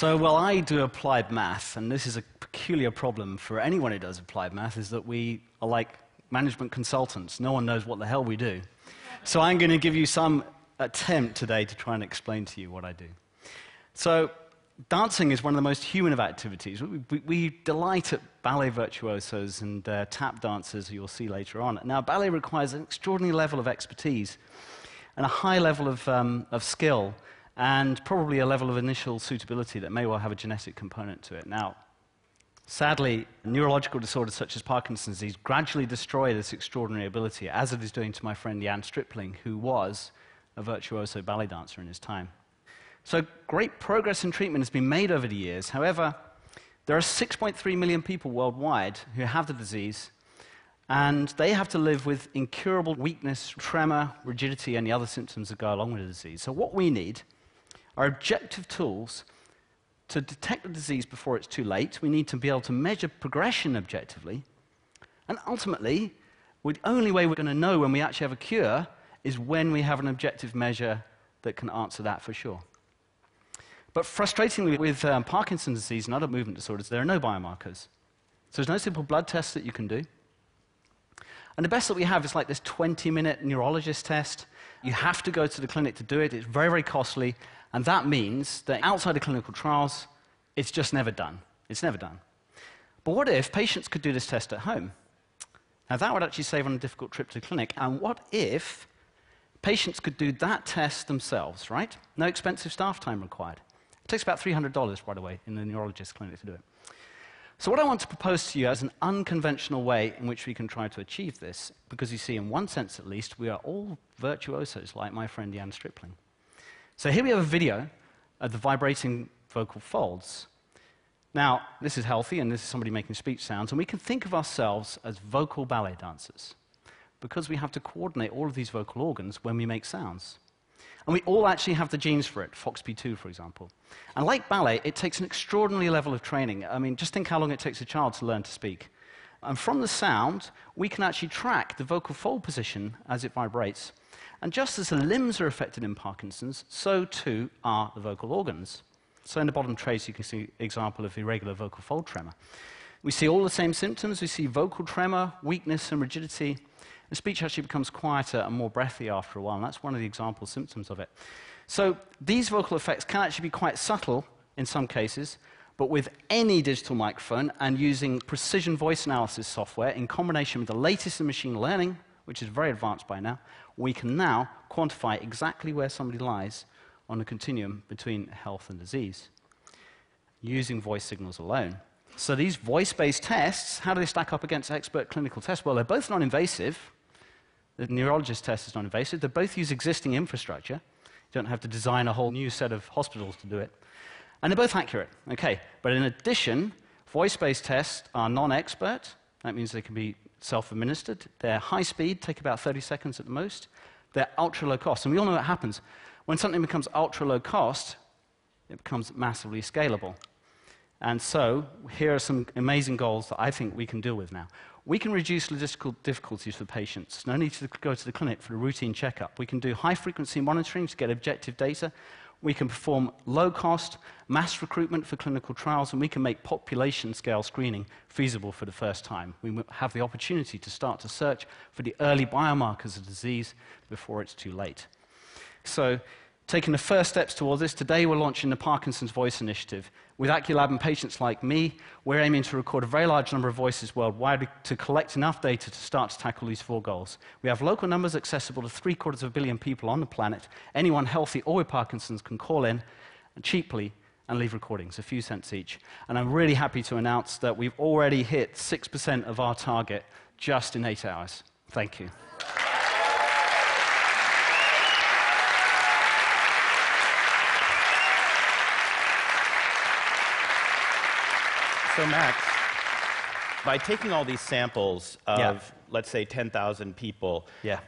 So, well, I do applied math, and this is a peculiar problem for anyone who does applied math, is that we are like management consultants. No one knows what the hell we do. So I'm going to give you some attempt today to try and explain to you what I do. So dancing is one of the most human of activities. We, we, we delight at ballet virtuosos and uh, tap dancers, you'll see later on. Now, ballet requires an extraordinary level of expertise and a high level of, um, of skill and probably a level of initial suitability that may well have a genetic component to it. Now, sadly, neurological disorders such as Parkinson's disease gradually destroy this extraordinary ability, as it is doing to my friend Jan Stripling, who was a virtuoso ballet dancer in his time. So great progress in treatment has been made over the years. However, there are 6.3 million people worldwide who have the disease, and they have to live with incurable weakness, tremor, rigidity, and the other symptoms that go along with the disease. So what we need are objective tools to detect the disease before it's too late. We need to be able to measure progression objectively. And ultimately, the only way we're going to know when we actually have a cure is when we have an objective measure that can answer that for sure. But frustratingly, with um, Parkinson's disease and other movement disorders, there are no biomarkers. So there's no simple blood test that you can do. And the best that we have is like this 20 minute neurologist test. You have to go to the clinic to do it. It's very, very costly. And that means that outside of clinical trials, it's just never done. It's never done. But what if patients could do this test at home? Now, that would actually save on a difficult trip to the clinic. And what if patients could do that test themselves, right? No expensive staff time required. It takes about $300, by the way, in the neurologist clinic to do it. So, what I want to propose to you as an unconventional way in which we can try to achieve this, because you see, in one sense at least, we are all virtuosos like my friend Jan Stripling. So, here we have a video of the vibrating vocal folds. Now, this is healthy, and this is somebody making speech sounds, and we can think of ourselves as vocal ballet dancers because we have to coordinate all of these vocal organs when we make sounds. And we all actually have the genes for it, FOXP2, for example. And like ballet, it takes an extraordinary level of training. I mean, just think how long it takes a child to learn to speak. And from the sound, we can actually track the vocal fold position as it vibrates. And just as the limbs are affected in Parkinson's, so too are the vocal organs. So in the bottom trace, you can see an example of irregular vocal fold tremor. We see all the same symptoms. We see vocal tremor, weakness, and rigidity. The speech actually becomes quieter and more breathy after a while, and that's one of the example symptoms of it. So these vocal effects can actually be quite subtle in some cases, but with any digital microphone and using precision voice analysis software in combination with the latest in machine learning, which is very advanced by now, we can now quantify exactly where somebody lies on the continuum between health and disease using voice signals alone. So these voice-based tests, how do they stack up against expert clinical tests? Well, they're both non-invasive, the neurologist test is non-invasive. They both use existing infrastructure. You don't have to design a whole new set of hospitals to do it. And they're both accurate. Okay, but in addition, voice-based tests are non-expert. That means they can be self-administered. They're high speed, take about 30 seconds at the most. They're ultra low cost. And we all know what happens. When something becomes ultra low cost, it becomes massively scalable. And so, here are some amazing goals that I think we can deal with now. We can reduce logistical difficulties for patients. No need to go to the clinic for a routine checkup. We can do high frequency monitoring to get objective data. We can perform low cost mass recruitment for clinical trials, and we can make population scale screening feasible for the first time. We have the opportunity to start to search for the early biomarkers of disease before it's too late. So, taking the first steps towards this, today we're launching the Parkinson's Voice Initiative. With Aculab and patients like me, we're aiming to record a very large number of voices worldwide to collect enough data to start to tackle these four goals. We have local numbers accessible to three quarters of a billion people on the planet. Anyone healthy or with Parkinson's can call in cheaply and leave recordings, a few cents each. And I'm really happy to announce that we've already hit 6% of our target just in eight hours. Thank you. So, Max, by taking all these samples of, yeah. let's say, 10,000 people, yeah.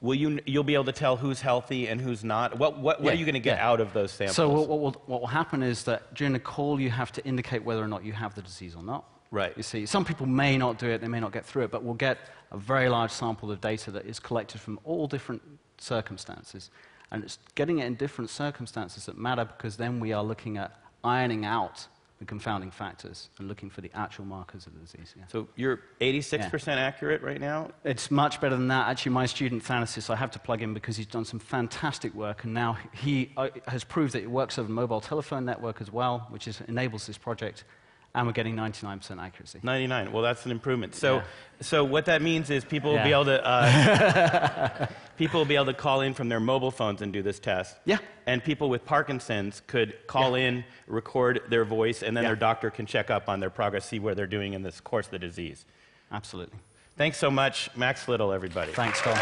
will you, you'll be able to tell who's healthy and who's not? What, what, what yeah. are you going to get yeah. out of those samples? So, what, what, will, what will happen is that during the call, you have to indicate whether or not you have the disease or not. Right. You see, some people may not do it, they may not get through it, but we'll get a very large sample of data that is collected from all different circumstances. And it's getting it in different circumstances that matter because then we are looking at ironing out the confounding factors and looking for the actual markers of the disease. Yeah. So you're 86% accurate right now? It's much better than that. Actually, my student Thanasis, I have to plug in because he's done some fantastic work, and now he uh, has proved that it works over mobile telephone network as well, which is, enables this project and we're getting 99% accuracy. 99. Well, that's an improvement. So, Yeah. so what that means is people will be able to uh, people will be able to call in from their mobile phones and do this test. Yeah. And people with Parkinson's could call in, record their voice, and then Yeah. their doctor can check up on their progress, see where they're doing in this course of the disease. Absolutely. Thanks so much, Max Little, everybody. Thanks, Tom.